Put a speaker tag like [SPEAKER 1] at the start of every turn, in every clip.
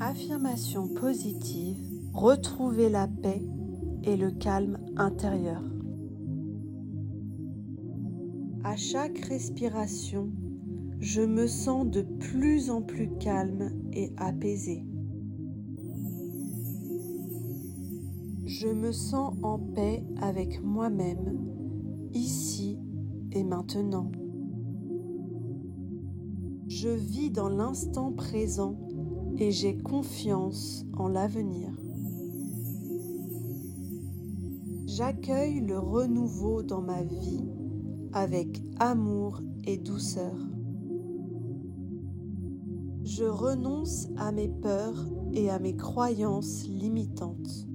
[SPEAKER 1] Affirmation positive, retrouver la paix et le calme intérieur. À chaque respiration, je me sens de plus en plus calme et apaisé. Je me sens en paix avec moi-même, ici et maintenant. Je vis dans l'instant présent et j'ai confiance en l'avenir. J'accueille le renouveau dans ma vie avec amour et douceur. Je renonce à mes peurs et à mes croyances limitantes.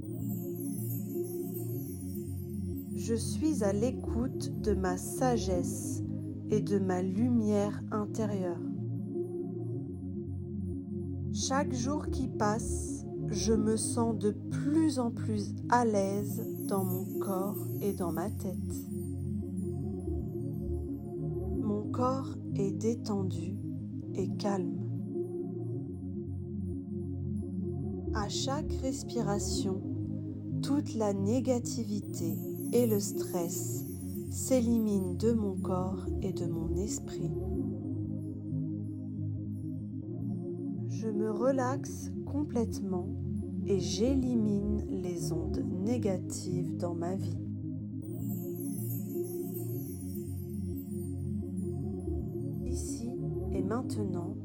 [SPEAKER 1] Je suis à l'écoute de ma sagesse et de ma lumière intérieure. Chaque jour qui passe, je me sens de plus en plus à l'aise dans mon corps et dans ma tête. Mon corps est détendu et calme. À chaque respiration, toute la négativité et le stress s'éliminent de mon corps et de mon esprit. Je me relaxe complètement et j'élimine les ondes négatives dans ma vie. Ici et maintenant,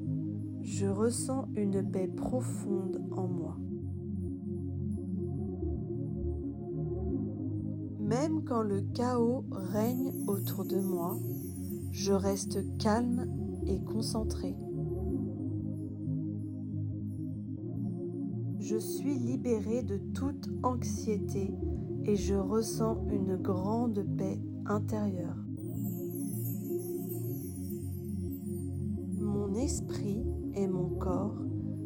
[SPEAKER 1] je ressens une paix profonde en moi. Même quand le chaos règne autour de moi, je reste calme et concentré. Je suis libérée de toute anxiété et je ressens une grande paix intérieure. Mon esprit et mon corps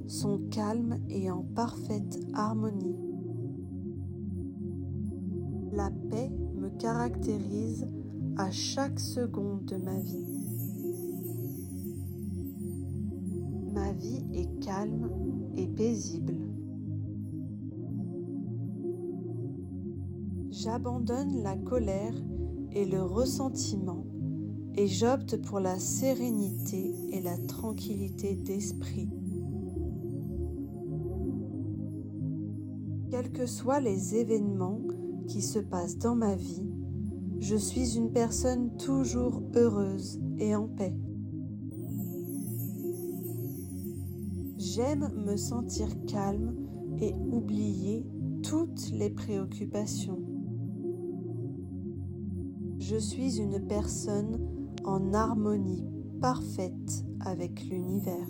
[SPEAKER 1] sont calmes et en parfaite harmonie. La paix me caractérise à chaque seconde de ma vie. Ma vie est calme et paisible. J'abandonne la colère et le ressentiment et j'opte pour la sérénité et la tranquillité d'esprit. Quels que soient les événements qui se passent dans ma vie, je suis une personne toujours heureuse et en paix. J'aime me sentir calme et oublier toutes les préoccupations. Je suis une personne en harmonie parfaite avec l'univers.